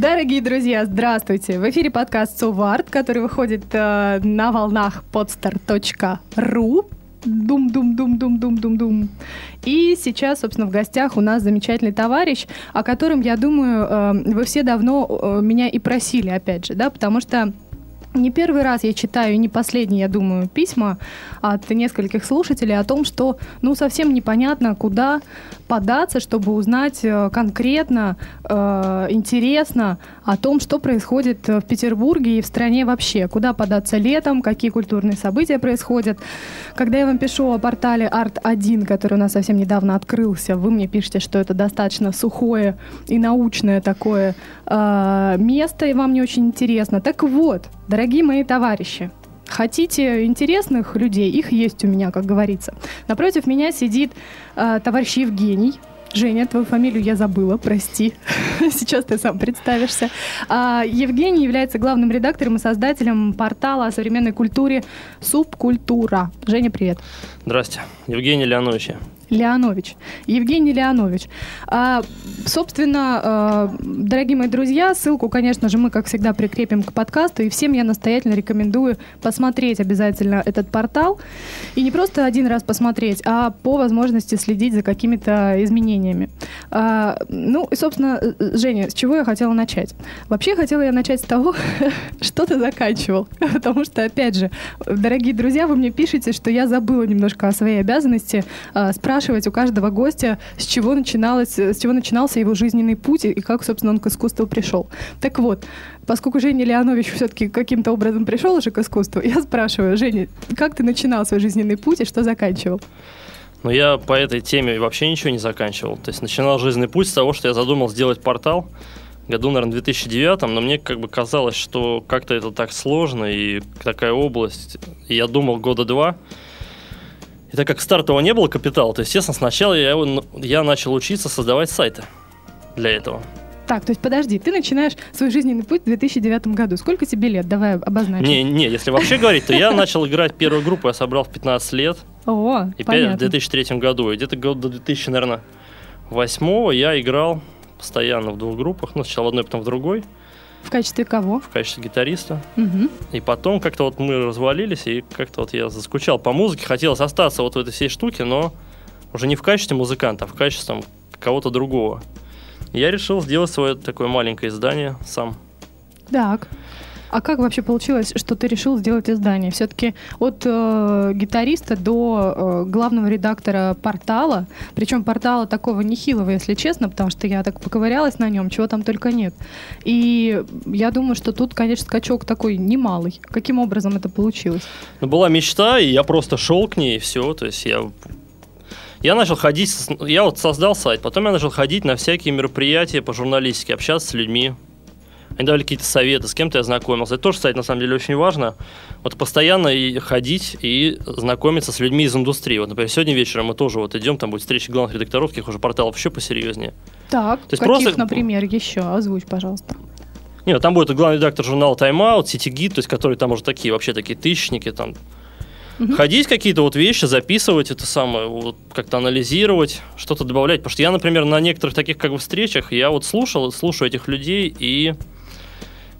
Дорогие друзья, здравствуйте! В эфире подкаст «Суварт», который выходит э, на волнах podstar.ru. Дум-дум-дум-дум-дум-дум-дум. И сейчас, собственно, в гостях у нас замечательный товарищ, о котором, я думаю, э, вы все давно э, меня и просили, опять же, да, потому что не первый раз я читаю, не последний, я думаю, письма от нескольких слушателей о том, что ну совсем непонятно, куда податься, чтобы узнать э, конкретно, э, интересно о том, что происходит в Петербурге и в стране вообще. Куда податься летом, какие культурные события происходят. Когда я вам пишу о портале Art1, который у нас совсем недавно открылся, вы мне пишете, что это достаточно сухое и научное такое э, место, и вам не очень интересно. Так вот, дорогие мои товарищи, Хотите интересных людей? Их есть у меня, как говорится. Напротив меня сидит э, товарищ Евгений. Женя, твою фамилию я забыла, прости. Сейчас ты сам представишься. А, Евгений является главным редактором и создателем портала о современной культуре «Субкультура». Женя, привет. Здрасте. Евгений Леонович. Леонович. Евгений Леонович. А, собственно, а, дорогие мои друзья, ссылку, конечно же, мы, как всегда, прикрепим к подкасту. И всем я настоятельно рекомендую посмотреть обязательно этот портал. И не просто один раз посмотреть, а по возможности следить за какими-то изменениями. А, ну, и, собственно, Женя, с чего я хотела начать? Вообще, хотела я начать с того, что ты заканчивал. Потому что, опять же, дорогие друзья, вы мне пишете, что я забыла немножко о своей обязанности а, спрашивать спрашивать у каждого гостя, с чего, начиналось, с чего начинался его жизненный путь и как, собственно, он к искусству пришел. Так вот, поскольку Женя Леонович все-таки каким-то образом пришел уже к искусству, я спрашиваю, Женя, как ты начинал свой жизненный путь и что заканчивал? Ну, я по этой теме вообще ничего не заканчивал. То есть начинал жизненный путь с того, что я задумал сделать портал году, наверное, 2009, но мне как бы казалось, что как-то это так сложно и такая область. И я думал года два, и так как стартового не было капитала, то, естественно, сначала я, я начал учиться создавать сайты для этого. Так, то есть подожди, ты начинаешь свой жизненный путь в 2009 году. Сколько тебе лет? Давай обозначим. Не, не, если вообще говорить, то я начал играть первую группу, я собрал в 15 лет. О, и понятно. в 2003 году. И где-то год до 2000, наверное, восьмого я играл постоянно в двух группах. Ну, сначала в одной, потом в другой. В качестве кого? В качестве гитариста. Угу. И потом как-то вот мы развалились, и как-то вот я заскучал по музыке, хотелось остаться вот в этой всей штуке, но уже не в качестве музыканта, а в качестве там, кого-то другого. Я решил сделать свое такое маленькое издание сам. Так. А как вообще получилось, что ты решил сделать издание? Все-таки от э, гитариста до э, главного редактора портала, причем портала такого нехилого, если честно, потому что я так поковырялась на нем, чего там только нет. И я думаю, что тут, конечно, скачок такой немалый. Каким образом это получилось? Ну, была мечта, и я просто шел к ней, и все. То есть я я начал ходить, я вот создал сайт, потом я начал ходить на всякие мероприятия по журналистике, общаться с людьми, они давали какие-то советы, с кем-то я знакомился. Это тоже, кстати, на самом деле очень важно. Вот постоянно и ходить и знакомиться с людьми из индустрии. Вот, например, сегодня вечером мы тоже вот идем, там будет встреча главных редакторов, каких уже порталов еще посерьезнее. Так, То есть каких, просто... например, еще? Озвучь, пожалуйста. Нет, там будет главный редактор журнала Time Out, City Git, то есть которые там уже такие, вообще такие тысячники, там угу. ходить какие-то вот вещи, записывать это самое, вот как-то анализировать, что-то добавлять. Потому что я, например, на некоторых таких как бы встречах, я вот слушал, слушаю этих людей и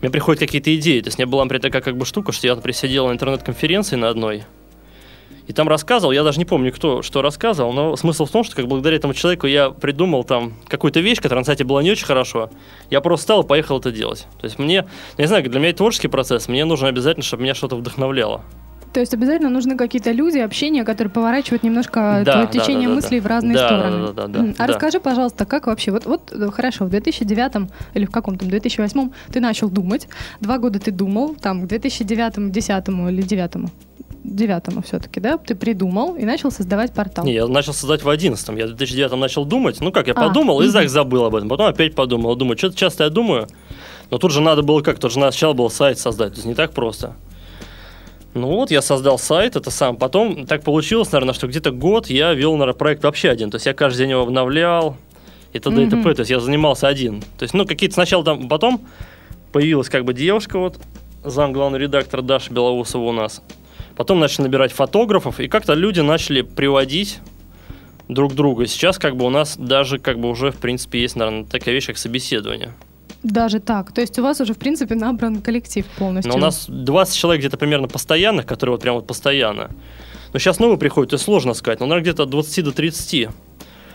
мне приходят какие-то идеи. То есть, мне была, например, такая как бы штука, что я, например, на интернет-конференции на одной, и там рассказывал, я даже не помню, кто что рассказывал, но смысл в том, что как благодаря этому человеку я придумал там какую-то вещь, которая на сайте была не очень хорошо. Я просто встал и поехал это делать. То есть мне, я не знаю, для меня это творческий процесс, мне нужно обязательно, чтобы меня что-то вдохновляло. То есть обязательно нужны какие-то люди, общения, которые поворачивают немножко да, твое да, течение да, да, мыслей да. в разные да, стороны. Да, да, да, да, а да. расскажи, пожалуйста, как вообще, вот, вот э, хорошо, в 2009 или в каком-то 2008 ты начал думать, два года ты думал, там, к 2009, 10 или 9 девятому все-таки, да? Ты придумал и начал создавать портал. Не, я начал создавать в одиннадцатом. Я в 2009 начал думать. Ну как, я а, подумал и так забыл об этом. Потом опять подумал. Думаю, что-то часто я думаю. Но тут же надо было как? Тут же сначала был сайт создать. То есть не так просто. Ну вот, я создал сайт, это сам. Потом так получилось, наверное, что где-то год я вел, наверное, проект вообще один. То есть я каждый день его обновлял и т.д. и т.п. То есть я занимался один. То есть, ну, какие-то сначала там, потом появилась как бы девушка вот, зам главный редактор Даша Белоусова у нас. Потом начали набирать фотографов, и как-то люди начали приводить друг друга. Сейчас как бы у нас даже как бы уже, в принципе, есть, наверное, такая вещь, как собеседование. Даже так. То есть у вас уже, в принципе, набран коллектив полностью. Но у нас 20 человек где-то примерно постоянных, которые вот прям вот постоянно. Но сейчас новые приходят, и сложно сказать, но, наверное, где-то от 20 до 30.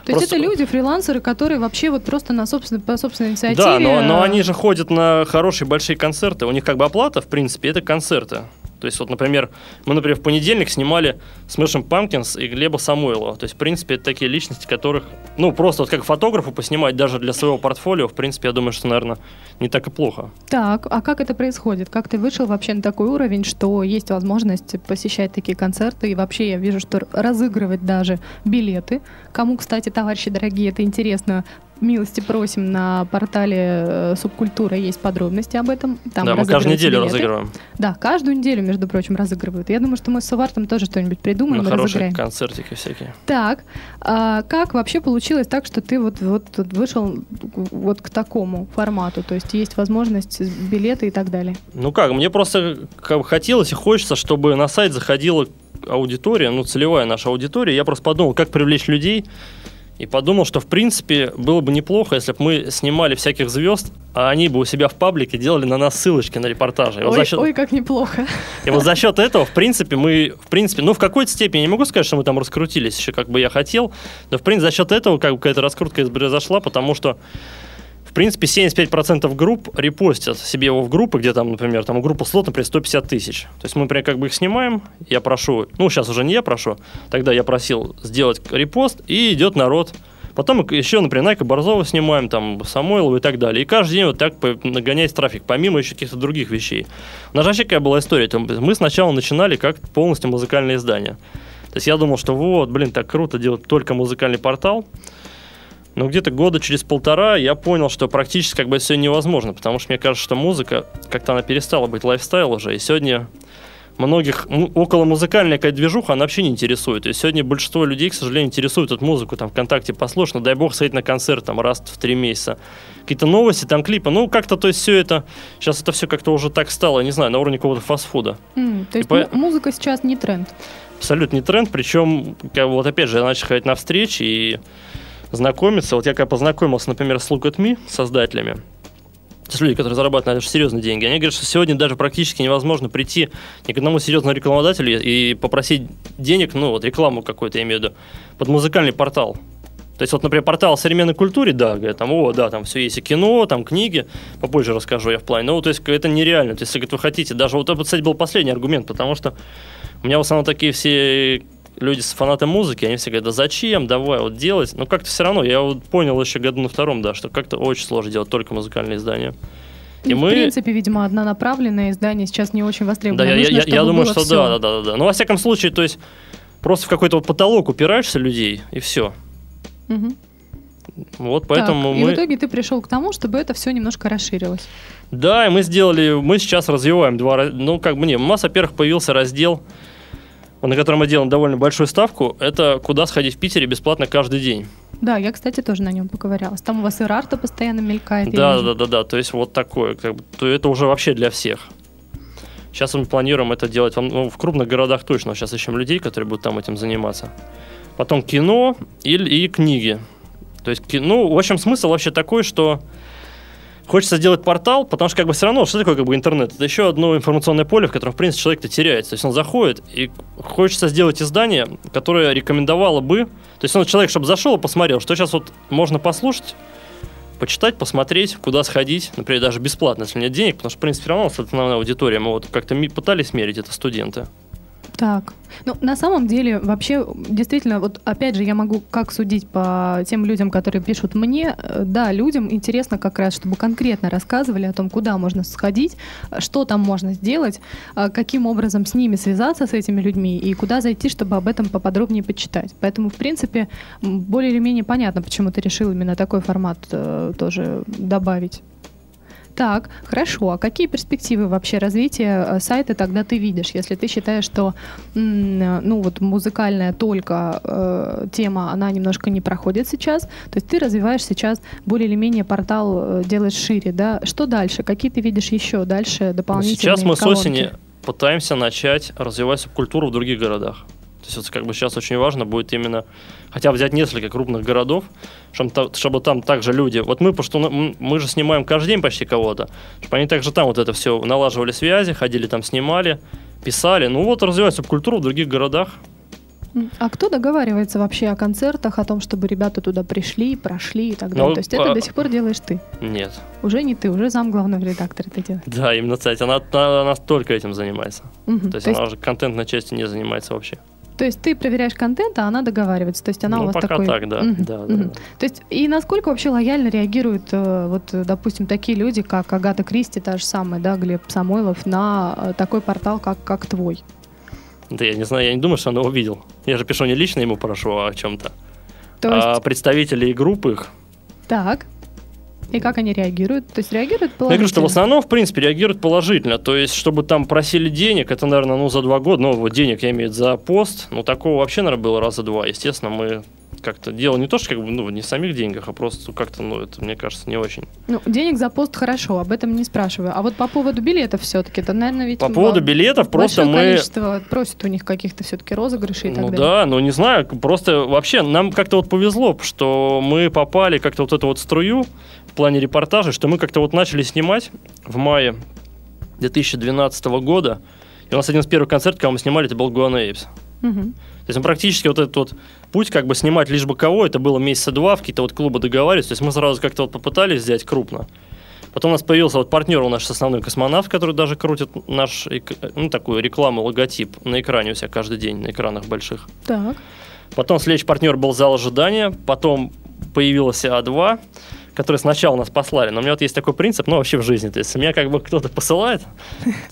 То есть это люди, фрилансеры, которые вообще вот просто на собственной, по собственной инициативе... Да, но, но они же ходят на хорошие большие концерты. У них как бы оплата, в принципе, это концерты. То есть, вот, например, мы, например, в понедельник снимали Smashing Pumpkins и Глеба Самойлова. То есть, в принципе, это такие личности, которых, ну, просто вот как фотографу поснимать даже для своего портфолио, в принципе, я думаю, что, наверное, не так и плохо. Так, а как это происходит? Как ты вышел вообще на такой уровень, что есть возможность посещать такие концерты? И вообще я вижу, что разыгрывать даже билеты. Кому, кстати, товарищи дорогие, это интересно, милости просим на портале э, Субкультура есть подробности об этом. Там да, мы каждую неделю билеты. разыгрываем. Да, каждую неделю, между прочим, разыгрывают. Я думаю, что мы с Сувартом тоже что-нибудь придумаем ну, и хорошие разыграем. концертики всякие. Так, а как вообще получилось так, что ты вот, вот вышел вот к такому формату? То есть есть возможность билеты и так далее? Ну как, мне просто хотелось и хочется, чтобы на сайт заходила аудитория, ну целевая наша аудитория. Я просто подумал, как привлечь людей и подумал, что в принципе было бы неплохо, если бы мы снимали всяких звезд, а они бы у себя в паблике делали на нас ссылочки на репортажи. И ой, вот счет... ой, как неплохо. И вот за счет этого, в принципе, мы, в принципе, ну, в какой-то степени, я не могу сказать, что мы там раскрутились еще, как бы я хотел, но, в принципе, за счет этого, как бы, какая-то раскрутка произошла, потому что в принципе, 75% групп репостят себе его в группы, где там, например, там группа слот, например, 150 тысяч. То есть мы, например, как бы их снимаем, я прошу, ну, сейчас уже не я прошу, тогда я просил сделать репост, и идет народ. Потом еще, например, Найка Борзова снимаем, там, Самойлова и так далее. И каждый день вот так нагоняется трафик, помимо еще каких-то других вещей. У нас вообще какая была история? Мы сначала начинали как полностью музыкальное издание. То есть я думал, что вот, блин, так круто делать только музыкальный портал. Но где-то года через полтора я понял, что практически как бы все невозможно, потому что мне кажется, что музыка как-то она перестала быть лайфстайл уже, и сегодня многих около музыкальная какая-то движуха, она вообще не интересует. И сегодня большинство людей, к сожалению, интересует эту музыку, там, ВКонтакте послушать, ну, дай бог, сходить на концерт, там, раз в три месяца. Какие-то новости, там, клипы, ну, как-то, то есть, все это, сейчас это все как-то уже так стало, не знаю, на уровне какого-то фастфуда. Mm, то есть по... музыка сейчас не тренд? Абсолютно не тренд, причем, как, вот опять же, я начал ходить на встречи, и знакомиться. Вот я когда познакомился, например, с Look at Me, создателями, есть люди, которые зарабатывают на серьезные деньги, они говорят, что сегодня даже практически невозможно прийти ни к одному серьезному рекламодателю и попросить денег, ну вот рекламу какую-то, я имею в виду, под музыкальный портал. То есть вот, например, портал о современной культуре, да, говорят, там, о, да, там все есть и кино, там книги, попозже расскажу я в плане. Но, то есть это нереально. То есть, если вы хотите, даже вот это, кстати, был последний аргумент, потому что у меня в основном такие все люди с фанаты музыки, они все говорят, да зачем, давай вот делать. Но как-то все равно, я вот понял еще году на втором, да, что как-то очень сложно делать только музыкальные издания. И в мы... принципе, видимо, однонаправленное издание сейчас не очень востребовано. Да, Нужно, я, я, я думаю, что все. да, да, да, да. Но во всяком случае, то есть просто в какой-то вот потолок упираешься людей, и все. Угу. Вот поэтому так, мы... И в итоге ты пришел к тому, чтобы это все немножко расширилось. Да, и мы сделали, мы сейчас развиваем два, ну как бы не, у нас, во-первых, появился раздел на котором мы делаем довольно большую ставку, это куда сходить в Питере бесплатно каждый день. Да, я, кстати, тоже на нем поковырялась. Там у вас и Рарта постоянно мелькает. Да, да, да, да. То есть вот такое, как бы, то это уже вообще для всех. Сейчас мы планируем это делать ну, в крупных городах точно. Сейчас ищем людей, которые будут там этим заниматься. Потом кино и, и книги. То есть, ну, в общем, смысл вообще такой, что Хочется сделать портал, потому что как бы все равно, что такое как бы интернет? Это еще одно информационное поле, в котором, в принципе, человек-то теряется. То есть он заходит, и хочется сделать издание, которое рекомендовало бы... То есть он человек, чтобы зашел и посмотрел, что сейчас вот можно послушать, почитать, посмотреть, куда сходить, например, даже бесплатно, если нет денег, потому что, в принципе, все равно основная аудитория, мы вот как-то пытались мерить, это студенты. Так. Ну, на самом деле, вообще, действительно, вот опять же, я могу как судить по тем людям, которые пишут мне. Э, да, людям интересно как раз, чтобы конкретно рассказывали о том, куда можно сходить, что там можно сделать, а каким образом с ними связаться, с этими людьми, и куда зайти, чтобы об этом поподробнее почитать. Поэтому, в принципе, более или менее понятно, почему ты решил именно такой формат э, тоже добавить. Так, хорошо. А какие перспективы вообще развития э, сайта тогда ты видишь, если ты считаешь, что м, ну вот музыкальная только э, тема, она немножко не проходит сейчас, то есть ты развиваешь сейчас более или менее портал, э, делаешь шире, да? Что дальше? Какие ты видишь еще дальше дополнительные Сейчас мы с колонки? осени пытаемся начать развивать субкультуру в других городах. То есть вот как бы сейчас очень важно будет именно хотя бы взять несколько крупных городов, чтобы, чтобы там также люди... Вот мы, потому что мы же снимаем каждый день почти кого-то, чтобы они также там вот это все налаживали связи, ходили там, снимали, писали. Ну вот развивать субкультуру в других городах. А кто договаривается вообще о концертах, о том, чтобы ребята туда пришли, прошли и так далее? Ну, то есть это а- до сих пор делаешь ты? Нет. Уже не ты, уже зам главного редактора это делаешь. Да, именно, кстати, она, она, она только этим занимается. Мгм. То есть То есть она уже контентной частью не занимается вообще. То есть ты проверяешь контент, а она договаривается. То есть она Ну, у вас пока такой... так, да. Мгм, Да, да, мгм. да. То есть и насколько вообще лояльно реагируют, э, вот, э, допустим, такие люди, как Агата Кристи, та же самая, да, Глеб Самойлов, на э, такой портал, как, как твой? Да я не знаю, я не думаю, что он его видел. Я же пишу не лично ему прошу, а о чем-то. То есть, А представители группы их. так. И как они реагируют? То есть реагируют Ну, я говорю, что в положительно? основном, в принципе, реагируют положительно. То есть, чтобы там просили денег, это, наверное, ну, за два года, ну, вот денег я имею за пост, ну, такого вообще, наверное, было раза два. Естественно, мы как-то дело не то, что как бы, ну, не в самих деньгах, а просто как-то, ну, это, мне кажется, не очень. Ну, денег за пост хорошо, об этом не спрашиваю. А вот по поводу билетов все-таки, это, наверное, ведь... По поводу билетов, просто мы... количество просят у них каких-то все-таки розыгрышей и так Ну далее. да, ну не знаю, просто вообще нам как-то вот повезло, что мы попали как-то вот эту вот струю в плане репортажа, что мы как-то вот начали снимать в мае 2012 года. И у нас один из первых концертов, когда мы снимали, это был Гуана Эйпс. Мгм. То есть мы практически вот этот вот путь, как бы снимать лишь бы кого, это было месяца два, в какие-то вот клубы договаривались. То есть мы сразу как-то вот попытались взять крупно. Потом у нас появился вот партнер у наш основной космонавт, который даже крутит наш, эк- ну, такую рекламу, логотип на экране у себя каждый день, на экранах больших. Так. Потом следующий партнер был зал ожидания, потом появился А2, который сначала нас послали. Но у меня вот есть такой принцип, ну, вообще в жизни. То есть, меня как бы кто-то посылает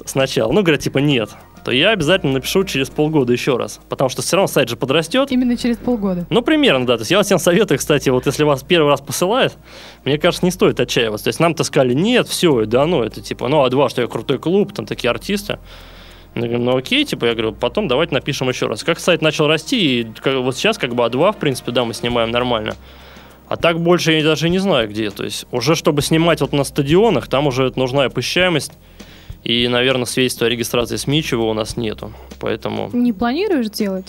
сначала, ну, говорят, типа, нет, то я обязательно напишу через полгода еще раз. Потому что все равно сайт же подрастет. Именно через полгода. Ну, примерно, да. То есть я всем советую, кстати, вот если вас первый раз посылают, мне кажется, не стоит отчаиваться. То есть нам-то сказали, нет, все, да, ну, это типа, ну, А2, что я крутой клуб, там такие артисты. Я говорю, ну окей, типа, я говорю, потом давайте напишем еще раз. Как сайт начал расти, и как- вот сейчас как бы А2, в принципе, да, мы снимаем нормально. А так больше я даже не знаю где. То есть уже чтобы снимать вот на стадионах, там уже нужна и посещаемость, и, наверное, свидетельство о регистрации СМИ, чего у нас нету. Поэтому... Не планируешь делать?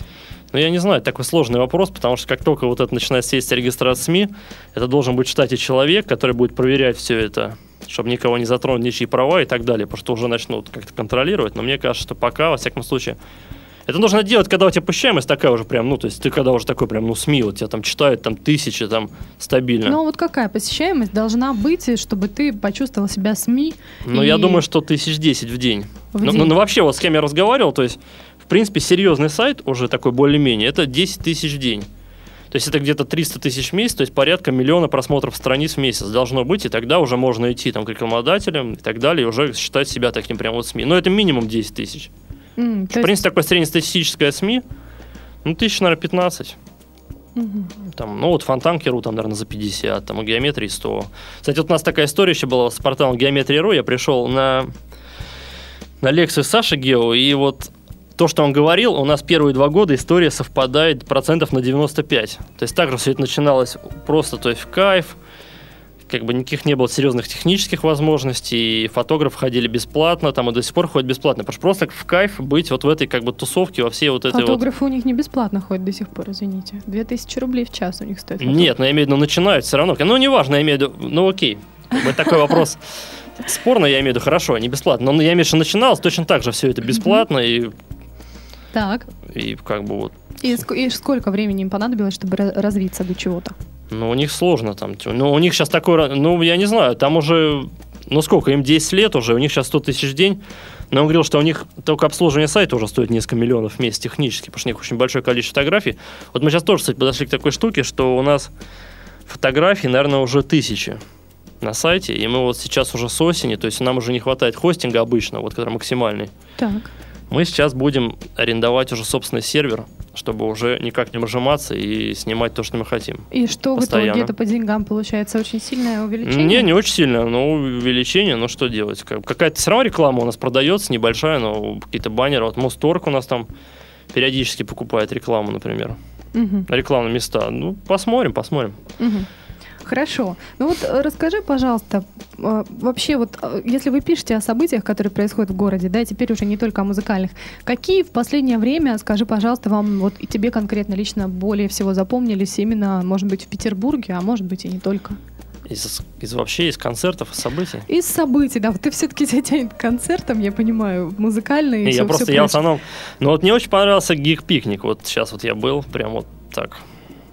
Ну, я не знаю, такой сложный вопрос, потому что как только вот это начинает сесть регистрация СМИ, это должен быть в штате человек, который будет проверять все это, чтобы никого не затронуть, ничьи права и так далее, потому что уже начнут как-то контролировать. Но мне кажется, что пока, во всяком случае, это нужно делать, когда у тебя посещаемость такая уже прям, ну, то есть ты когда уже такой прям, ну, СМИ, вот тебя там читают там тысячи, там, стабильно. Ну, а вот какая посещаемость должна быть, чтобы ты почувствовал себя СМИ? Ну, и я думаю, что тысяч десять в день. в Ну, день? ну, ну, вообще, вот с кем я разговаривал, то есть, в принципе, серьезный сайт, уже такой более-менее, это 10 тысяч в день. То есть это где-то 300 тысяч в месяц, то есть порядка миллиона просмотров страниц в месяц должно быть, и тогда уже можно идти там, к рекламодателям и так далее, и уже считать себя таким прям вот СМИ. Но это минимум 10 тысяч. То В есть- принципе, такое среднестатистическое СМИ, ну, тысяч, наверное, 15. Мгм. Там, ну вот Фонтанкеру там, наверное, за 50, там у Геометрии 100. Кстати, вот у нас такая история еще была с порталом Геометрия.ру. Я пришел на, на лекцию Саши Гео, и вот то, что он говорил, у нас первые два года история совпадает процентов на 95. То есть также все это начиналось просто, то есть в кайф, как бы никаких не было серьезных технических возможностей, и фотографы ходили бесплатно, там и до сих пор ходят бесплатно, потому что просто в кайф быть вот в этой как бы тусовке, во всей вот этой вот... Фотографы у них не бесплатно ходят до сих пор, извините. 2000 рублей в час у них стоит. фотограф. Нет, но я имею в виду, начинают все равно. Ну, неважно, я имею в виду, ну, окей. Бы такой вопрос спорно, я имею в виду, хорошо, не бесплатно. Но я имею в виду, что начиналось точно так же все это бесплатно, и, Так. и как бы вот И, и сколько времени им понадобилось, чтобы развиться до чего-то? Ну, у них сложно там. Ну, у них сейчас такой... Ну, я не знаю, там уже... Ну, сколько? Им 10 лет уже, у них сейчас 100 тысяч в день. Но он говорил, что у них только обслуживание сайта уже стоит несколько миллионов в месяц технически, потому что у них очень большое количество фотографий. Вот мы сейчас тоже, кстати, подошли к такой штуке, что у нас фотографий, наверное, уже тысячи на сайте, и мы вот сейчас уже с осени, то есть нам уже не хватает хостинга обычно, вот который максимальный. Так. Мы сейчас будем арендовать уже собственный сервер чтобы уже никак не выжиматься и снимать то, что мы хотим. И что Постоянно. в итоге это по деньгам получается? Очень сильное увеличение? Не, не очень сильно, но увеличение, но что делать? Как- Какая-то все равно реклама у нас продается, небольшая, но какие-то баннеры. Вот Мосторг у нас там периодически покупает рекламу, например. Мгм. Рекламные места. Ну, посмотрим, посмотрим. Мгм. Хорошо. Ну вот э, расскажи, пожалуйста, э, вообще вот, э, если вы пишете о событиях, которые происходят в городе, да, теперь уже не только о музыкальных, какие в последнее время, скажи, пожалуйста, вам вот и тебе конкретно лично более всего запомнились именно, может быть, в Петербурге, а может быть и не только? Из, из вообще из концертов, из событий. Из событий, да, вот ты все-таки тебя тянет к концертам, я понимаю, музыкальные. я просто, всё я в основном... Ну вот мне очень понравился гик-пикник. Вот сейчас вот я был, прям вот так.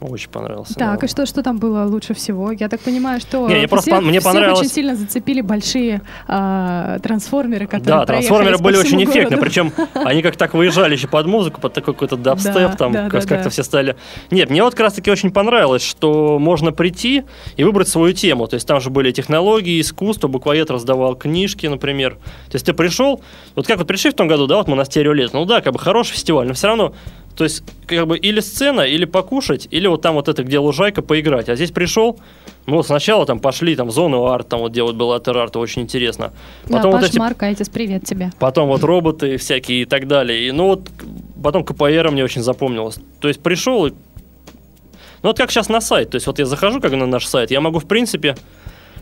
Очень понравился. Так, да. и что, что там было лучше всего? Я так понимаю, что Не, просто всех- пон- мне всех понравилось- очень сильно зацепили большие а, трансформеры, которые Да, трансформеры были очень эффектны, городу. причем они как так выезжали еще под музыку, под такой какой-то дабстеп, Да, там да, как- да, как-то да. все стали... Нет, мне вот как раз-таки очень понравилось, что можно прийти и выбрать свою тему, то есть там же были технологии, искусство, буквоед раздавал книжки, например. То есть ты пришел, вот как вот пришли в том году, да, вот мы на стерео лет, ну да, как бы хороший фестиваль, но все равно то есть, как бы или сцена, или покушать, или вот там вот это, где лужайка, поиграть. А здесь пришел, ну, вот сначала там пошли там зону арт, там вот делать было от арта, очень интересно. Да, Потом вот Паш эти Маркайтис, привет тебе. Потом вот роботы всякие и так далее. И, ну вот потом КПР мне очень запомнилось. То есть пришел и... Ну вот как сейчас на сайт. То есть вот я захожу как на наш сайт, я могу в принципе,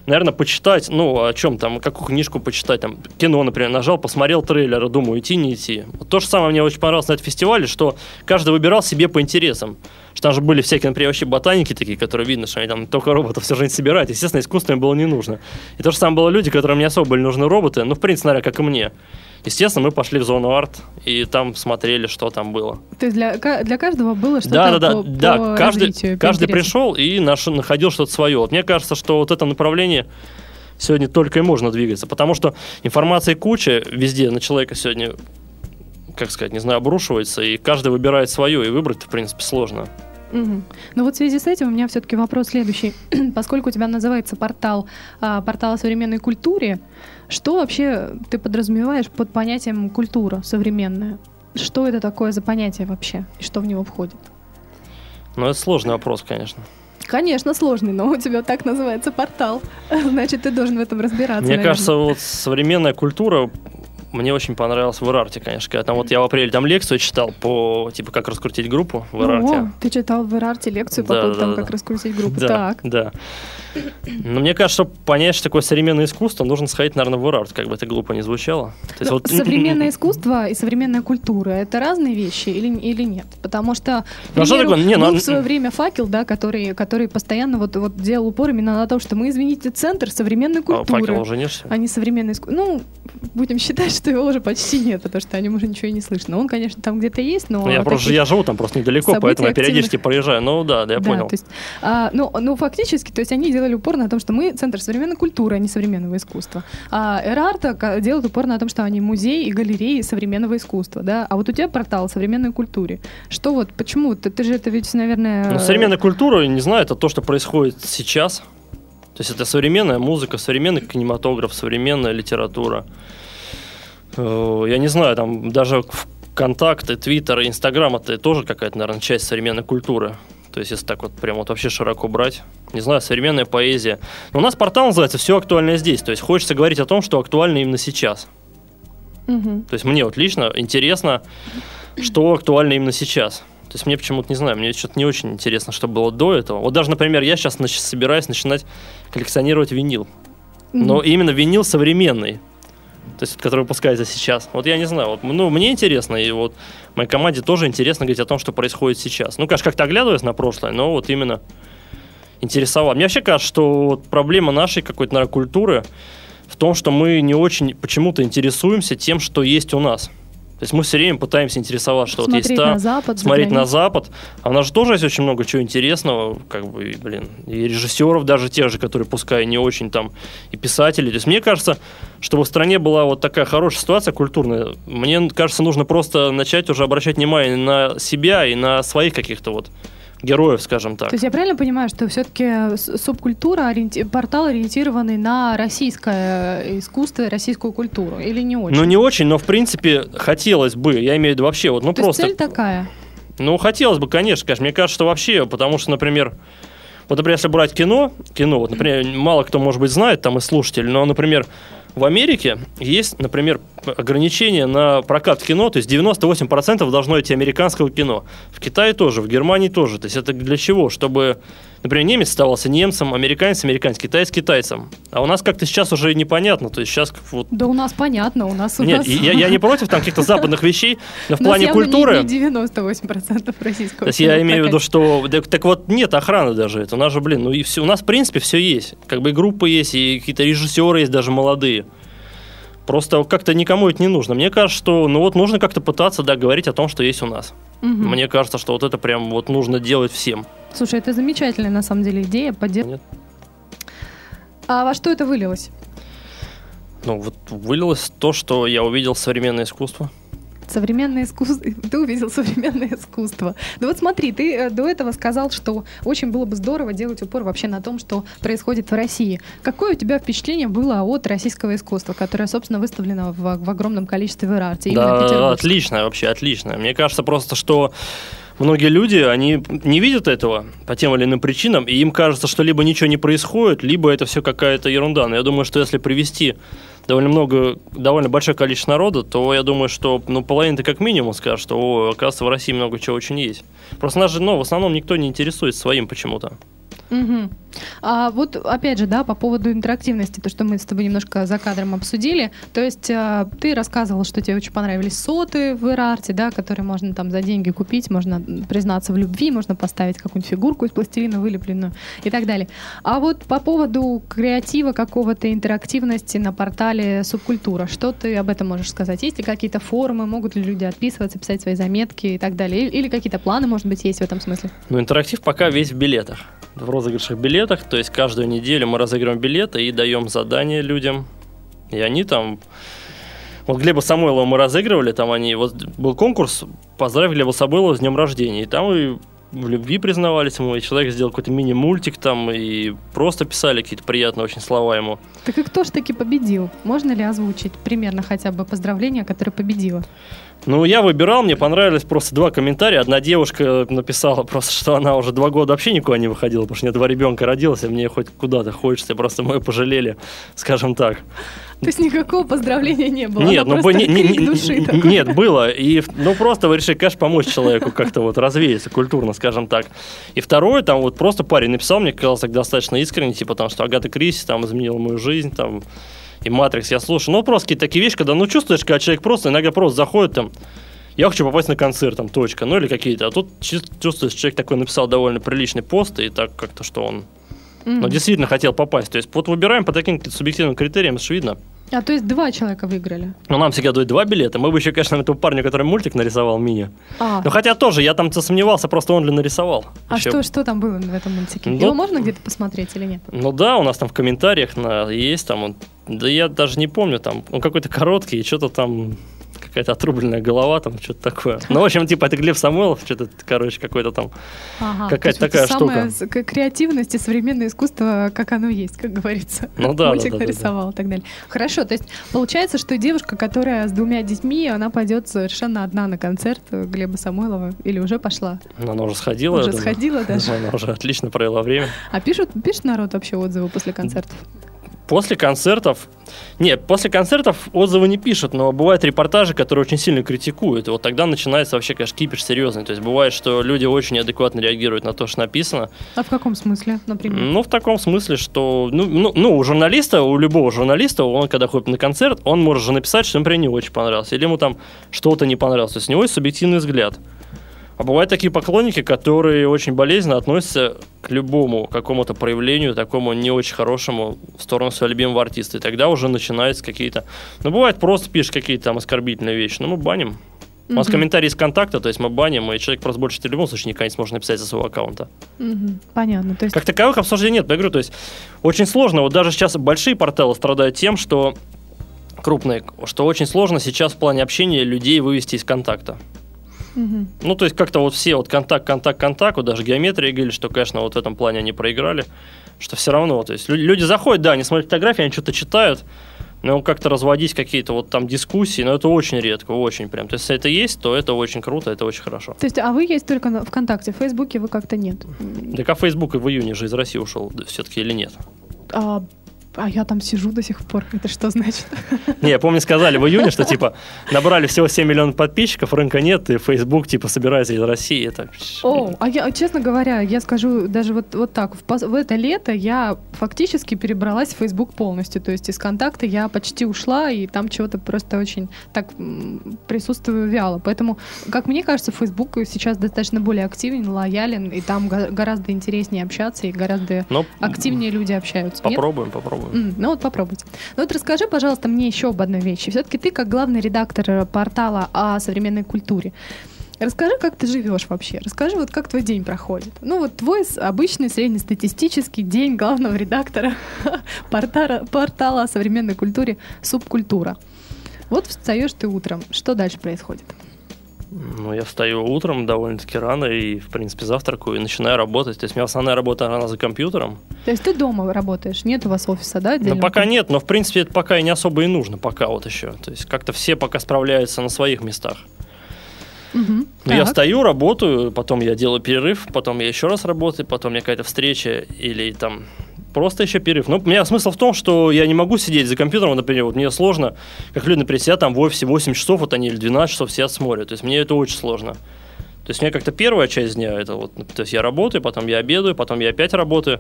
наверное, почитать, ну о чем там, какую книжку почитать, там кино, например, нажал, посмотрел трейлер, думаю, идти, не идти. То же самое мне очень понравилось на этом фестивале, что каждый выбирал себе по интересам. Что там же были всякие, например, вообще ботаники такие, которые видно, что они там только роботов все же не собирают. Естественно, искусство им было не нужно. И то же самое было люди, которым не особо были нужны роботы, ну, в принципе, наверное, как и мне. Естественно, мы пошли в зону арт и там смотрели, что там было. То есть для, для каждого было что-то Да, да, да, по, да. по каждый, развитию, по каждый пришел и наш, находил что-то свое. Вот мне кажется, что вот это направление сегодня только и можно двигаться, потому что информации куча везде на человека сегодня, как сказать, не знаю, обрушивается, и каждый выбирает свое, и выбрать, в принципе, сложно. Мгм. Ну вот в связи с этим у меня все-таки вопрос следующий. Поскольку у тебя называется портал, а, портал о современной культуре, что вообще ты подразумеваешь под понятием культура современная? Что это такое за понятие вообще? И что в него входит? Но это сложный вопрос, конечно. Конечно, сложный, но у тебя так называется портал. Значит, ты должен в этом разбираться. Мне наверное. кажется, вот современная культура мне очень понравилась в Ирарте, конечно. Когда там вот я в апреле там лекцию читал по, типа, как раскрутить группу в Ирарте. О, ты читал в Ирарте лекцию по Да, поводу да, того, да. как раскрутить группу. Да, Так. да. Но мне кажется, чтобы понять, что такое современное искусство, нужно сходить, наверное, в Ирарт, как бы это глупо не звучало. То есть Ну, вот- Современное искусство и современная культура это разные вещи или, или нет? Потому что, к Ну, а что такое? Не, ну, был а- в свое время факел, да, который, который постоянно вот, вот делал упор именно на то, что мы, извините, центр современной А, культуры. факел уже нет, а не современное искусство. Ну, будем считать, что его уже почти нет, потому что о нем уже ничего и не слышно. Он, конечно, там где-то есть, но... Ну, я, просто, я живу там просто недалеко, поэтому я периодически активных- проезжаю. Ну да, да, я да, понял. то есть, а, ну, ну, фактически, то есть они делали упор на том, что мы центр современной культуры, а не современного искусства. А ка- делает упор на том, что они музей и галереи современного искусства, да. А вот у тебя портал о современной культуре. Что вот, почему? Ты, ты же это ведь, наверное... Ну, современная культура, не знаю, это то, что происходит сейчас. То есть это современная музыка, современный кинематограф, современная литература. Э, Я не знаю, там даже в- контакты, твиттер, инстаграм это тоже какая-то, наверное, часть современной культуры. То есть, если так вот прям вот вообще широко брать. Не знаю, современная поэзия. Но у нас портал называется «Все актуальное здесь». То есть, хочется говорить о том, что актуально именно сейчас. Мгм. То есть, мне вот лично интересно, что актуально именно сейчас. То есть, мне почему-то, не знаю, мне что-то не очень интересно, что было до этого. Вот даже, например, я сейчас нач- собираюсь начинать коллекционировать винил. Но именно винил современный. То есть, который выпускается сейчас. Вот я не знаю, вот, ну, мне интересно, и вот моей команде тоже интересно говорить о том, что происходит сейчас. Ну, конечно, как-то оглядываясь на прошлое, но вот именно интересовало. Мне вообще кажется, что вот проблема нашей какой-то, наверное, культуры в том, что мы не очень почему-то интересуемся тем, что есть у нас. То есть мы все время пытаемся интересоваться, что вот есть Смотреть там, на Запад, за смотреть на. Запад. А у нас же тоже есть очень много чего интересного, как бы, и, блин, и режиссеров даже тех же, которые, пускай не очень там, и писателей. То есть мне кажется, чтобы в стране была вот такая хорошая ситуация культурная, мне кажется, нужно просто начать уже обращать внимание на себя и на своих каких-то вот героев, скажем так. То есть я правильно понимаю, что все-таки субкультура, ориенти- портал ориентированный на российское искусство, российскую культуру, или не очень? Ну, не очень, но, в принципе, хотелось бы, я имею в виду вообще, вот, ну, То просто... есть цель такая? Ну, хотелось бы, конечно, конечно. Мне кажется, что вообще, потому что, например, вот, например, если брать кино, кино, вот, например, мало кто, может быть, знает, там, и слушатель, но, например, в Америке есть, например, ограничение на прокат кино, то есть 98% должно идти американского кино. В Китае тоже, в Германии тоже. То есть это для чего? Чтобы, например, немец оставался немцем, американец американец, китаец китайцем. А у нас как-то сейчас уже непонятно. То есть сейчас вот... Да у нас понятно, у нас... У Нет, нас... я, я не против там каких-то западных вещей, но в плане не- культуры... Не 98% российского. То есть я имею в виду, что так, так вот нет охраны даже. Это у нас же, блин, ну и все, у нас в принципе все есть. Как бы и группы есть, и какие-то режиссеры есть, даже молодые. Просто как-то никому это не нужно. Мне кажется, что ну вот нужно как-то пытаться да, говорить о том, что есть у нас. Мгм. Мне кажется, что вот это прям вот нужно делать всем. Слушай, это замечательная на самом деле идея. поддер- Нет. А во что это вылилось? Ну вот вылилось то, что я увидел современное искусство. Современное искусство. Ты увидел современное искусство. Да вот смотри, ты э, до этого сказал, что очень было бы здорово делать упор вообще на том, что происходит в России. Какое у тебя впечатление было от российского искусства, которое, собственно, выставлено в, в огромном количестве в Ирарте? Да, отлично, вообще отлично. Мне кажется просто, что многие люди, они не видят этого по тем или иным причинам, и им кажется, что либо ничего не происходит, либо это все какая-то ерунда. Но я думаю, что если привести довольно много, довольно большое количество народа, то я думаю, что ну, половина-то как минимум скажет, что, о, оказывается, в России много чего очень есть. Просто нас же, ну, в основном никто не интересуется своим почему-то. Мгм. А вот опять же, да, по поводу интерактивности, то, что мы с тобой немножко за кадром обсудили. То есть а, ты рассказывал, что тебе очень понравились соты в Ирарте, да, которые можно там за деньги купить, можно признаться в любви, можно поставить какую-нибудь фигурку из пластилина вылепленную и так далее. А вот по поводу креатива какого-то интерактивности на портале Субкультура, что ты об этом можешь сказать? Есть ли какие-то форумы, могут ли люди отписываться, писать свои заметки и так далее? Или, или какие-то планы, может быть, есть в этом смысле? Ну, интерактив пока весь в билетах. В розыгрышах билетах. То есть каждую неделю мы разыгрываем билеты и даем задания людям. И они там... Вот Глеба Самойлова мы разыгрывали, там они... Вот был конкурс «Поздравь Глеба Самойлова с днем рождения». И там и в любви признавались ему, и человек сделал какой-то мини-мультик там, и просто писали какие-то приятные очень слова ему. Так и кто ж таки победил? Можно ли озвучить примерно хотя бы поздравление, которое победило? Ну, я выбирал, мне понравились просто два комментария. Одна девушка написала просто, что она уже два года вообще никуда не выходила, потому что у нее два ребенка родилось, и мне хоть куда-то хочется, просто мы пожалели, скажем так. То есть никакого поздравления не было? Нет, ну не- не- не- нет, было. И, ну, просто вы решили, конечно, помочь человеку как-то вот развеяться культурно, скажем так. И второе, там вот просто парень написал, мне казалось так достаточно искренне, типа там, что Агата Кристи там изменила мою жизнь, там, и Матрикс я слушаю. Ну, просто какие-то такие вещи, когда, ну, чувствуешь, когда человек просто иногда просто заходит там, я хочу попасть на концерт, там, точка, ну, или какие-то. А тут чу- чувствуешь, человек такой написал довольно приличный пост, и так как-то, что он, Мгм. ну, действительно хотел попасть. То есть вот выбираем по таким субъективным критериям, это ж видно. А то есть два человека выиграли? Ну, нам всегда дают два билета. Мы бы еще, конечно, этому парню, который мультик нарисовал, мини. А, Ну, хотя тоже, я там сомневался, просто он ли нарисовал. а Еще- что, что там было в этом мультике? Ну, Его можно где-то посмотреть или нет? Ну да, у нас там в комментариях на, есть там, он- да я даже не помню, там, он какой-то короткий, что-то там, какая-то отрубленная голова, там, что-то такое. Ну, в общем, типа, это Глеб Самойлов, что-то, короче, какой-то там. Ага, Какая-то такая самая штука. креативность и современное искусство, как оно есть, как говорится. Ну да, Мультик да, да, да, нарисовал и так далее. Хорошо, то есть получается, что девушка, которая с двумя детьми, она пойдет совершенно одна на концерт Глеба Самойлова или уже пошла? Ну, она уже сходила. Уже сходила даже. Она уже отлично провела время. А пишут, пишет народ вообще отзывы после концертов? После концертов... Нет, после концертов отзывы не пишут, но бывают репортажи, которые очень сильно критикуют. И вот тогда начинается вообще, конечно, кипиш серьезный. То есть бывает, что люди очень адекватно реагируют на то, что написано. А в каком смысле, например? Ну, в таком смысле, что... Ну, ну, ну, у журналиста, у любого журналиста, он, когда ходит на концерт, он может же написать, что, например, не очень понравился. Или ему там что-то не понравилось. То есть у него есть субъективный взгляд. А бывают такие поклонники, которые очень болезненно относятся к любому какому-то проявлению, такому не очень хорошему в сторону своего любимого артиста. И тогда уже начинаются какие-то... Ну, бывает, просто пишешь какие-то там оскорбительные вещи. Ну, мы баним. У нас Мгм. комментарий из контакта, то есть мы баним, и человек просто больше в любом случае никогда не сможет написать со своего аккаунта. Мгм. Понятно. То есть Как таковых обсуждений нет. Я говорю, то есть очень сложно. Вот даже сейчас большие порталы страдают тем, что крупные, что очень сложно сейчас в плане общения людей вывести из контакта. Ну, то есть как-то вот все вот контакт, контакт, контакт, вот даже геометрия говорили, что, конечно, вот в этом плане они проиграли, что все равно, то есть лю- люди заходят, да, они смотрят фотографии, они что-то читают, но как-то разводить какие-то вот там дискуссии, но это очень редко, очень прям. То есть, если это есть, то это очень круто, это очень хорошо. То есть, а вы есть только на ВКонтакте, в Фейсбуке вы как-то нет? Так а Facebook и в июне же из России ушел все-таки или нет? А, а я там сижу до сих пор. Это что значит? Не, я помню, сказали в июне, что типа набрали всего 7 миллионов подписчиков, рынка нет, и Facebook типа собирается из России. Это... О, а я, честно говоря, я скажу даже вот, вот так. В, в это лето я фактически перебралась в Facebook полностью. То есть из контакта я почти ушла, и там чего-то просто очень так присутствую вяло. Поэтому, как мне кажется, Facebook сейчас достаточно более активен, лоялен, и там го- гораздо интереснее общаться, и гораздо Но активнее люди общаются. Нет? попробуем, попробуем. М, ну вот попробуйте. Ну вот расскажи, пожалуйста, мне еще об одной вещи. Все-таки ты как главный редактор э, портала о современной культуре. Расскажи, как ты живешь вообще. Расскажи, вот как твой день проходит. Ну вот твой обычный среднестатистический день главного редактора портала, портала о современной культуре «Субкультура». Вот встаешь ты утром. Что дальше происходит? Ну, я встаю утром довольно-таки рано и, в принципе, завтракаю и начинаю работать. То есть у меня основная работа, она за компьютером. То есть ты дома работаешь, нет у вас офиса, да? Ну, пока нет, но, в принципе, это пока и не особо и нужно, пока вот еще. То есть как-то все пока справляются на своих местах. Ну, я встаю, работаю, потом я делаю перерыв, потом я еще раз работаю, потом у меня какая-то встреча или там просто еще перерыв. Ну, у меня смысл в том, что я не могу сидеть за компьютером, например, вот мне сложно, как люди, например, сидят там в офисе 8 часов, вот они или 12 часов сидят смотрят. То есть мне это очень сложно. То есть у меня как-то первая часть дня, это вот, то есть я работаю, потом я обедаю, потом я опять работаю,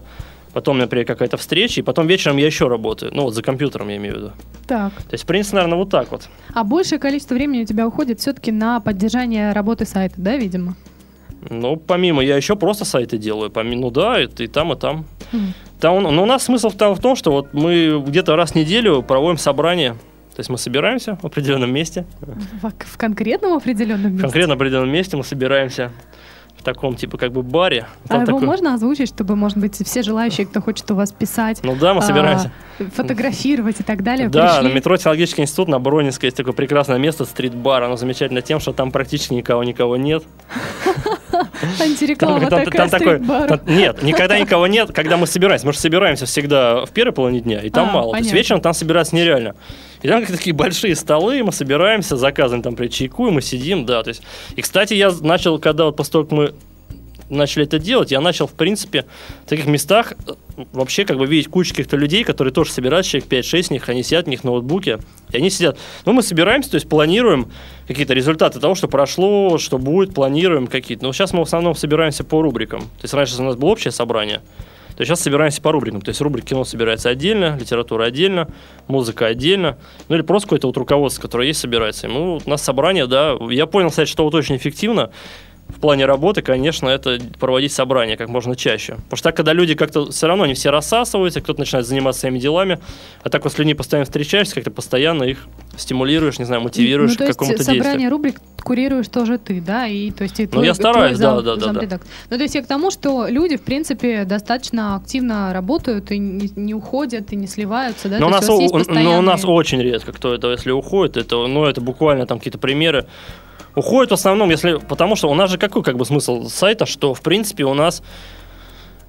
потом, например, какая-то встреча, и потом вечером я еще работаю. Ну, вот за компьютером я имею в виду. Так. То есть, в принципе, наверное, вот так вот. А большее количество времени у тебя уходит все-таки на поддержание работы сайта, да, видимо? Ну, помимо, я еще просто сайты делаю. Помимо, ну да, и, и там, и там. Мгм. Там, но у нас смысл там в том, что вот мы где-то раз в неделю проводим собрание. То есть мы собираемся в определенном месте. В, в конкретном определенном месте? Конкретно в определенном месте мы собираемся в таком, типа, как бы баре. А Там его такой- можно озвучить, чтобы, может быть, все желающие, кто хочет у вас писать, Ну да, мы а, собираемся. фотографировать и так далее, Да, пришли? на метро Технологический институт на Бронинской есть такое прекрасное место, стрит-бар. Оно замечательно тем, что там практически никого никого нет. Антиреклама Там- такая, там такой- там- нет, никогда никого нет, когда мы собираемся. Мы же собираемся всегда в первой половине дня, и там А, мало. То есть понятно. вечером там собираться нереально. И там такие большие столы, мы собираемся, заказываем там при чайку, и мы сидим, да. То есть, и, кстати, я начал, когда вот после того, как мы начали это делать, я начал, в принципе, в таких местах вообще как бы видеть кучу каких-то людей, которые тоже собираются, человек 5-6 них, они сидят, у них ноутбуки, и они сидят. Ну, мы собираемся, то есть планируем какие-то результаты того, что прошло, что будет, планируем какие-то. Но сейчас мы в основном собираемся по рубрикам. То есть раньше у нас было общее собрание, то сейчас собираемся по рубрикам. То есть рубрика кино собирается отдельно, литература отдельно, музыка отдельно. Ну или просто какое-то вот руководство, которое есть, собирается. Вот у нас собрание, да. Я понял, кстати, что вот очень эффективно в плане работы, конечно, это проводить собрания как можно чаще. Потому что так, когда люди как-то все равно не все рассасываются, кто-то начинает заниматься своими делами, а так вот с людьми постоянно встречаешься, как-то постоянно их стимулируешь, не знаю, мотивируешь ну, то к есть какому-то собрание действию. рубрик курируешь тоже ты, да? И, то есть, и твой, я стараюсь, твой зам- да, да, да, да. Ну, то есть я к тому, что люди, в принципе, достаточно активно работают и не, не уходят, и не сливаются, да? Но у, нас, у о- но у нас постоянные- очень редко кто это, если уходит, это, ну, это буквально там какие-то примеры. Уходит в основном, если, потому что у нас же какой как бы смысл сайта, что в принципе у нас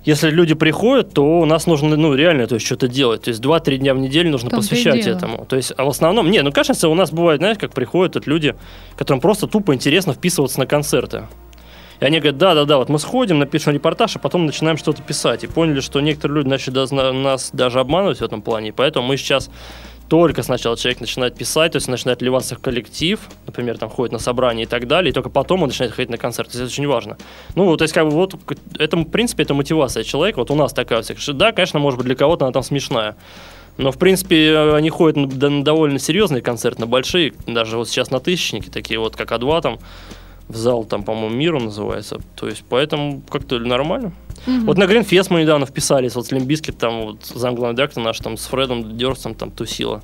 если люди приходят, то у нас нужно, ну, реально, то есть, что-то делать. То есть, 2-3 дня в неделю нужно посвящать этому. То есть, а в основном, не, ну, кажется, у нас бывает, знаешь, как приходят вот люди, которым просто тупо интересно вписываться на концерты. И они говорят, да-да-да, вот мы сходим, напишем репортаж, а потом начинаем что-то писать. И поняли, что некоторые люди начали нас даже обманывать в этом плане. И поэтому мы сейчас только сначала человек начинает писать, то есть начинает вливаться в коллектив, например, там ходит на собрание и так далее, и только потом он начинает ходить на концерт. Это очень важно. Ну, вот, то есть, как бы вот, это, в принципе, это мотивация человека. Вот у нас такая что Да, конечно, может быть, для кого-то она там смешная. Но, в принципе, э, они ходят на довольно серьезные концерты, на большие, даже вот сейчас на тысячники, такие вот, как А2 там, в зал, там, по-моему, Миру называется. То есть, поэтому как-то нормально. Мгм. Вот на Green Fest мы недавно вписались, вот с Limp Bizkit, там вот замглавный редактор наш там с Фредом Дёрсом там тусила.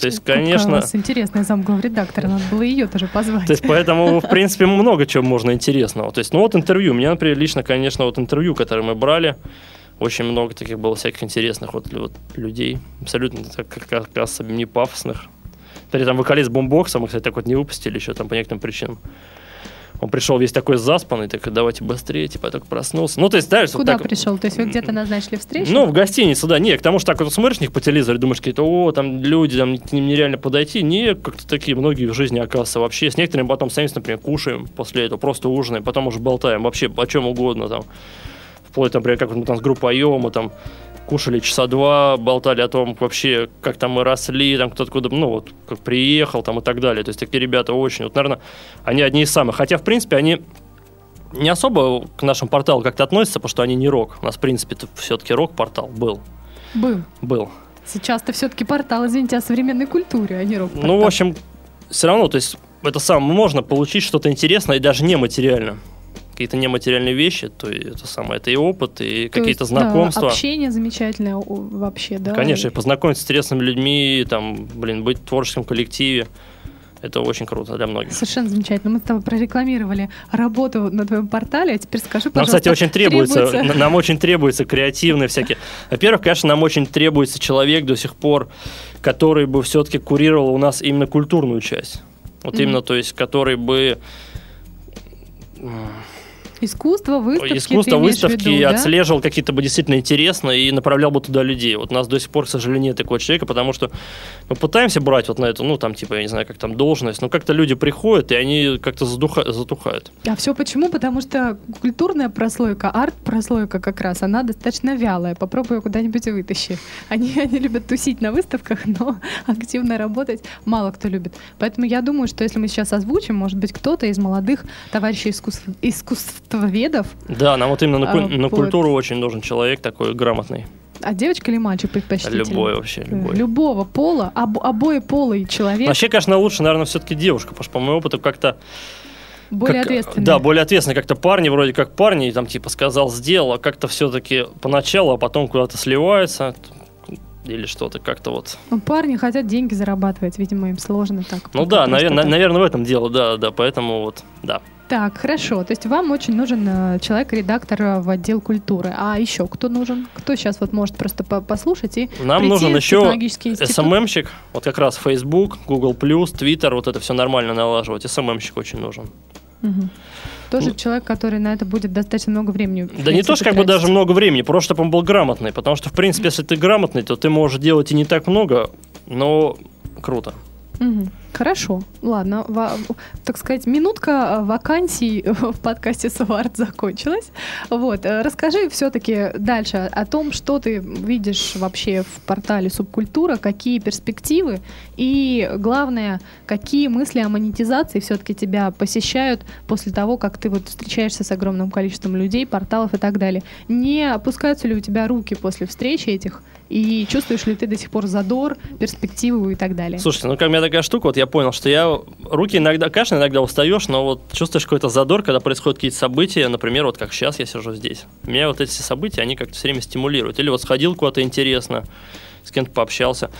То есть, Какая у конечно, вас интересная замглавредактора, надо было ее тоже позвать. то есть, поэтому, в принципе, много чего можно интересного. То есть, ну вот интервью. У меня, например, лично, конечно, вот интервью, которые мы брали, очень много таких было всяких интересных вот, вот людей, абсолютно так, как, как раз не пафосных. Например, там вокалист бомбокса, мы, кстати, так вот не выпустили еще там по некоторым причинам. Он пришел весь такой заспанный, так давайте быстрее, типа, я только проснулся. Ну, то есть, дальше... Куда вот так, пришел? То есть вы где-то назначили встречу? Ну, в гостинице, да. Не, к тому, что так вот смотришь них по телевизору, думаешь, какие-то, о, там люди, там к ним нереально подойти. Не, как-то такие многие в жизни, оказывается, вообще. С некоторыми потом садимся, например, кушаем после этого, просто ужинаем, потом уже болтаем вообще о чем угодно там. Вплоть, например, как вот мы там с группой Айо, мы там кушали часа два, болтали о том вообще, как там мы росли, там кто-то куда, ну вот, как приехал там и так далее. То есть такие ребята очень, вот, наверное, они одни из самых. Хотя, в принципе, они не особо к нашему порталу как-то относятся, потому что они не рок. У нас, в принципе, все-таки рок-портал был. Был. Был. Сейчас-то все-таки портал, извините, о современной культуре, а не рок Ну, в общем, все равно, то есть это самое, можно получить что-то интересное и даже нематериально какие-то нематериальные вещи, то это самое, это и опыт, и какие-то знакомства. Да, общение замечательное вообще, да. Конечно, и познакомиться с интересными людьми, там, блин, быть в творческом коллективе. Это очень круто для многих. Совершенно замечательно. Мы с тобой прорекламировали работу на твоем портале, а теперь скажи, пожалуйста. Нам, кстати, очень требуется, требуется... нам очень требуется креативные всякие. Во-первых, конечно, нам очень требуется человек до сих пор, который бы все-таки курировал у нас именно культурную часть. Вот mm-hmm. именно, то есть, который бы Искусство, выставки. Искусство, выставки, виду, да? отслеживал какие-то бы действительно интересно и направлял бы туда людей. Вот у нас до сих пор, к сожалению, нет такого человека, потому что мы пытаемся брать вот на эту, ну, там, типа, я не знаю, как там, должность, но как-то люди приходят, и они как-то задуха... затухают. А все почему? Потому что культурная прослойка, арт-прослойка как раз, она достаточно вялая. Попробуй ее куда-нибудь вытащи. Они, они любят тусить на выставках, но активно работать мало кто любит. Поэтому я думаю, что если мы сейчас озвучим, может быть, кто-то из молодых товарищей искусств, искусствоведов. Да, нам вот именно на, а, на вот. культуру очень нужен человек такой грамотный. А девочка или мальчик предпочтительнее? Любой вообще, любой. Любого пола, об, обои полы человек. Вообще, конечно, лучше, наверное, все-таки девушка, потому что по моему опыту как-то более как, ответственно. Да, более ответственно. Как-то парни, вроде как парни, там, типа, сказал, сделал, а как-то все-таки поначалу, а потом куда-то сливается или что-то как-то вот. Ну, парни хотят деньги зарабатывать, видимо, им сложно так. Ну да, навер- наверное, в этом дело, да, да, поэтому вот, да. Так, хорошо. То есть вам очень нужен э, человек-редактор в отдел культуры. А еще кто нужен? Кто сейчас вот может просто по послушать и Нам нужен еще СММщик. Вот как раз Facebook, Google+, Twitter, вот это все нормально налаживать. СММщик очень нужен. Угу. Тоже ну, человек, который на это будет достаточно много времени. Да не то, что как бы даже много времени, просто чтобы он был грамотный. Потому что, в принципе, если ты грамотный, то ты можешь делать и не так много, но круто. Угу. Хорошо, ладно, во, так сказать, минутка э, вакансий в подкасте Сварт закончилась. Вот, э, расскажи все-таки дальше о том, что ты видишь вообще в портале Субкультура, какие перспективы и, главное, какие мысли о монетизации все-таки тебя посещают после того, как ты вот встречаешься с огромным количеством людей, порталов и так далее. Не опускаются ли у тебя руки после встречи этих и чувствуешь ли ты до сих пор задор, перспективу и так далее? Слушайте, ну как у меня такая штука, вот я понял, что я руки иногда, конечно, иногда устаешь, но вот чувствуешь какой-то задор, когда происходят какие-то события, например, вот как сейчас я сижу здесь. Меня вот эти события, они как-то все время стимулируют. Или вот сходил куда-то интересно, с кем-то пообщался.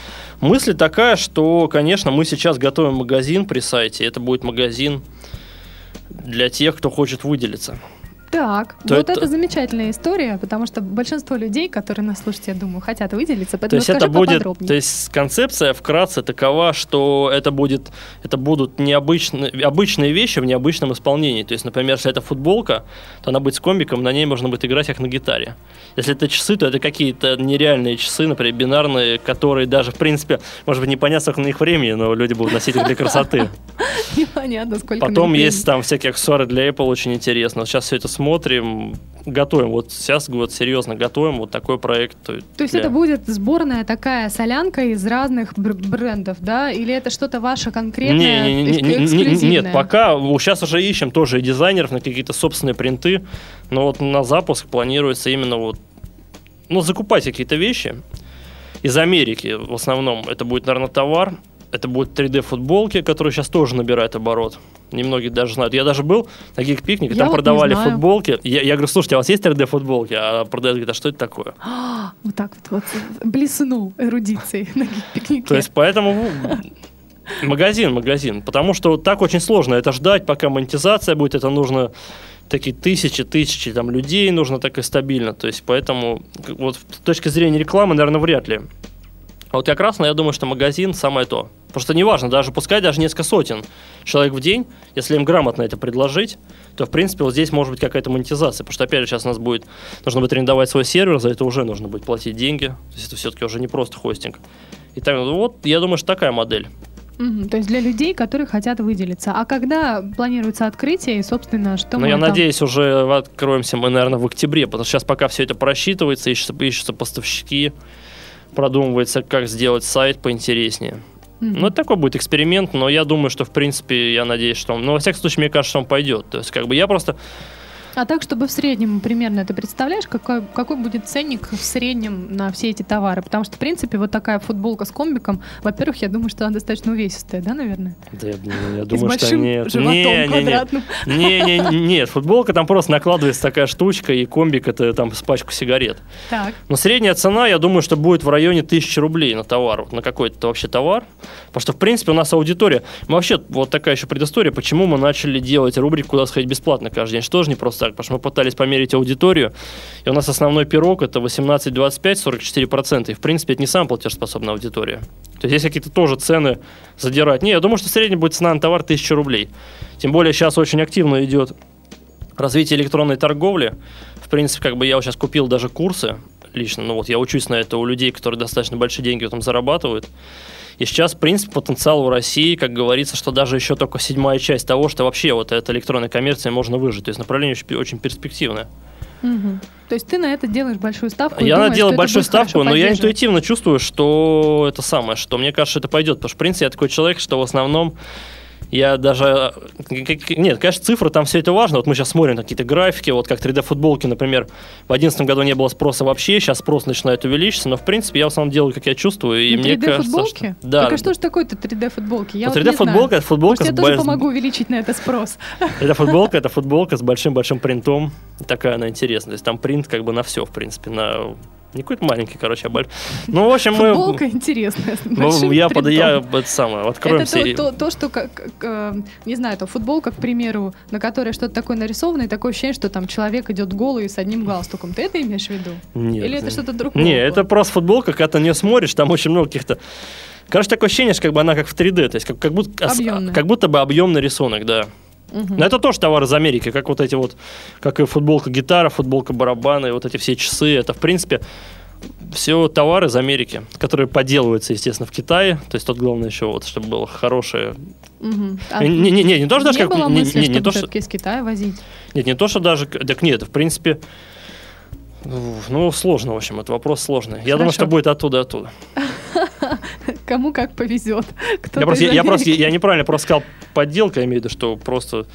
Мысль такая, что, конечно, мы сейчас готовим магазин при сайте. Это будет магазин для тех, кто хочет выделиться. Так, то вот это... это замечательная история, потому что большинство людей, которые нас слушают, я думаю, хотят выделиться, поэтому то есть это будет, то есть концепция вкратце такова, что это будет, это будут необычные, обычные вещи в необычном исполнении. То есть, например, если это футболка, то она будет с комбиком, на ней можно будет играть как на гитаре. Если это часы, то это какие-то нереальные часы, например, бинарные, которые даже, в принципе, может быть, непонятно, сколько на них времени, но люди будут носить их для красоты. Непонятно, сколько Потом есть там всякие аксессуары для Apple, очень интересно. Сейчас все это смотрим смотрим, готовим. Вот сейчас вот серьезно готовим вот такой проект. То есть для... это будет сборная такая солянка из разных брендов, да? Или это что-то ваше конкретное, не, не, не, не, Нет, пока сейчас уже ищем тоже и дизайнеров на какие-то собственные принты, но вот на запуск планируется именно вот ну, закупать какие-то вещи из Америки в основном. Это будет, наверное, товар, это будут 3D-футболки, которые сейчас тоже набирают оборот. Немногие даже знают. Я даже был на гик-пикник, там вот продавали футболки. Я, я говорю, слушайте, а у вас есть 3D-футболки? А продают, говорят, а что это такое? вот так вот, вот блеснул эрудицией на гик-пикнике. То есть поэтому магазин, магазин. Потому что так очень сложно это ждать, пока монетизация будет. Это нужно такие тысячи, тысячи там людей нужно так и стабильно. То есть поэтому вот с точки зрения рекламы, наверное, вряд ли А вот как раз, ну, я думаю, что магазин самое то. Что неважно, даже пускай даже несколько сотен человек в день, если им грамотно это предложить, то, в принципе, вот здесь может быть какая-то монетизация. Потому что, опять же, сейчас у нас будет, нужно будет арендовать свой сервер, за это уже нужно будет платить деньги. То есть это все-таки уже не просто хостинг. И так, ну, вот, я думаю, что такая модель. Мгм, То есть для людей, которые хотят выделиться. А когда планируется открытие и, собственно, что Ну, я там- надеюсь, уже откроемся мы, наверное, в октябре, потому что сейчас пока все это просчитывается, ищутся, ищутся поставщики, продумывается, как сделать сайт поинтереснее. Мгм. Ну, это такой будет эксперимент, но я думаю, что, в принципе, я надеюсь, что он... Ну, во всяком случае, мне кажется, он пойдет. То есть, как бы я просто... А так, чтобы в среднем примерно ты представляешь, какой, какой будет ценник в среднем на все эти товары? Потому что, в принципе, вот такая футболка с комбиком, во-первых, я думаю, что она достаточно увесистая, да, наверное? Да, я, я И с думаю, что нет. животом Не, не, не. квадратным. Не, не, нет, футболка там просто накладывается такая штучка, и комбик это там с пачку сигарет. Так. Но средняя цена, я думаю, что будет в районе 1000 рублей на товар, вот на какой-то вообще товар. Потому что, в принципе, у нас аудитория... Мы вообще, вот такая еще предыстория, почему мы начали делать рубрику «Куда сходить бесплатно» каждый день. Что тоже не просто так, потому что мы пытались померить аудиторию, и у нас основной пирог это 18-25, 44%. И, в принципе, это не самая платежеспособная аудитория. То есть, есть какие-то тоже цены задирать. Не, я думаю, что средняя будет цена на товар 1000 рублей. Тем более, сейчас очень активно идет развитие электронной торговли. В принципе, как бы я вот сейчас купил даже курсы лично, ну вот я учусь на это у людей, которые достаточно большие деньги этом зарабатывают. И сейчас, в принципе, потенциал у России, как говорится, что даже еще только седьмая часть того, что вообще вот эта электронная коммерция можно выжить. То есть направление очень, очень перспективное. Мгм. То есть ты на это делаешь большую ставку? Я думаешь, это большую ставку, но я интуитивно чувствую, что это самое, что мне кажется, это пойдет. Потому что, в принципе, я такой человек, что в основном я даже... Нет, конечно, цифры, там все это важно. Вот мы сейчас смотрим какие-то графики, вот как 3D-футболки, например, в 2011 году не было спроса вообще, сейчас спрос начинает увеличиться, но, в принципе, я в основном делаю, как я чувствую, и На мне кажется, 3D-футболки? что... Да, Так а что же такое-то 3D-футболки? Я Ну, вот не 3D-футболка знаю. это футболка Может, с я тоже помогу увеличить на это спрос. Это футболка, это футболка с большим-большим принтом. Такая она интересная. То есть там принт как бы на все, в принципе, на не какой-то маленький, короче, а большой. Ну, в общем, мы... Футболка интересная. Ну, я, под, я это самое, откроемся. Это и- то, то, то, что, как, э, не знаю, то футболка, к примеру, на которой что-то такое нарисовано, и такое ощущение, что там человек идет голый с одним галстуком. Ты это имеешь в виду? Нет, Или это что-то другое? Не, это просто футболка, когда ты на нее смотришь, там очень много каких-то... Короче, такое ощущение, что как бы она как в 3D, то есть как, как, будто, ос- как будто бы объемный рисунок, да. Мгм. Но это тоже товар из Америки, как вот эти вот, как и футболка гитара, футболка барабаны, вот эти все часы, это в принципе все товары из Америки, которые подделываются, естественно, в Китае. То есть тут главное еще вот, чтобы было хорошее. Мгм. А Не, не, не, не то, что даже не как было не, мысли, не, не чтобы то, что из Китая возить? нет, не то, что даже так нет, в принципе. Ну, сложно, в общем, это вопрос сложный. Я думаю, Хорошо. что будет оттуда, оттуда. Кому как повезет. Я, просто, я, я просто, я неправильно просто сказал подделка, я имею в виду, что просто про-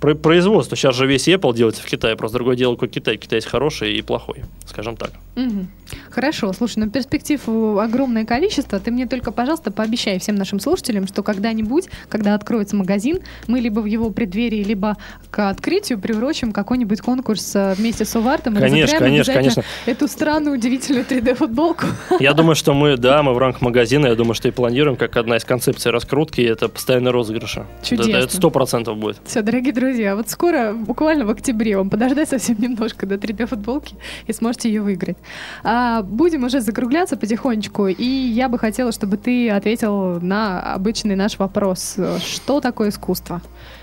производство. Сейчас же весь Apple делается в Китае, просто другое дело, какой Китай. Китай есть хороший и плохой, скажем так. Мгм. Хорошо, слушай, ну перспектив э, огромное количество. Ты мне только, пожалуйста, пообещай всем нашим слушателям, что когда-нибудь, когда откроется магазин, мы либо в его преддверии, либо к открытию приурочим какой-нибудь конкурс э, вместе с Увартом Конечно, конечно, конечно. эту странную, удивительную 3D-футболку. Я думаю, что мы, да, мы в рамках магазина, я думаю, что и планируем, как одна из концепций раскрутки, это постоянный розыгрыш. Чудесно. Это сто процентов будет. Все, дорогие друзья, вот скоро, буквально в октябре, вам подождать совсем немножко до 3D-футболки и сможете ее выиграть. А, будем уже закругляться потихонечку, и я бы хотела, чтобы ты ответил на обычный наш вопрос. Что такое искусство?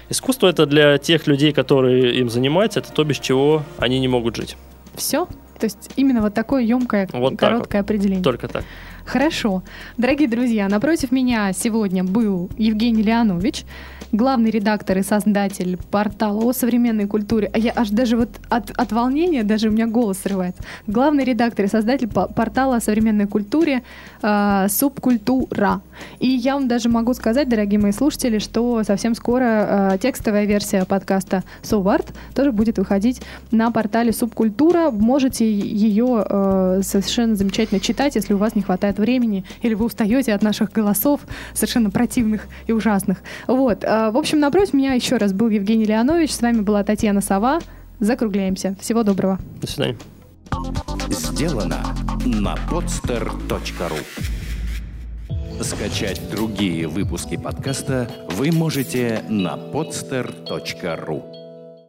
Искусство это для тех людей, которые им занимаются, это то, без чего они не могут жить. Все? То есть именно вот такое емкое, Вот короткое определение. Только так. Хорошо. Дорогие друзья, напротив меня сегодня был Евгений Леонович, главный редактор и создатель портала о современной культуре. А я аж даже вот от, от волнения даже у меня голос срывается. Главный редактор и создатель по- портала о современной культуре э, Субкультура. И я вам даже могу сказать, дорогие мои слушатели, что совсем скоро э, текстовая версия подкаста Соварт тоже будет выходить на портале Субкультура. Можете ее э, совершенно замечательно читать, если у вас не хватает времени или вы устаете от наших голосов совершенно противных и ужасных. Вот. э, В общем, напротив меня еще раз был Евгений Леонович. С вами была Татьяна Сова. Закругляемся. Всего доброго. До свидания. Сделано на podster.ru Скачать другие выпуски подкаста вы можете на podster.ru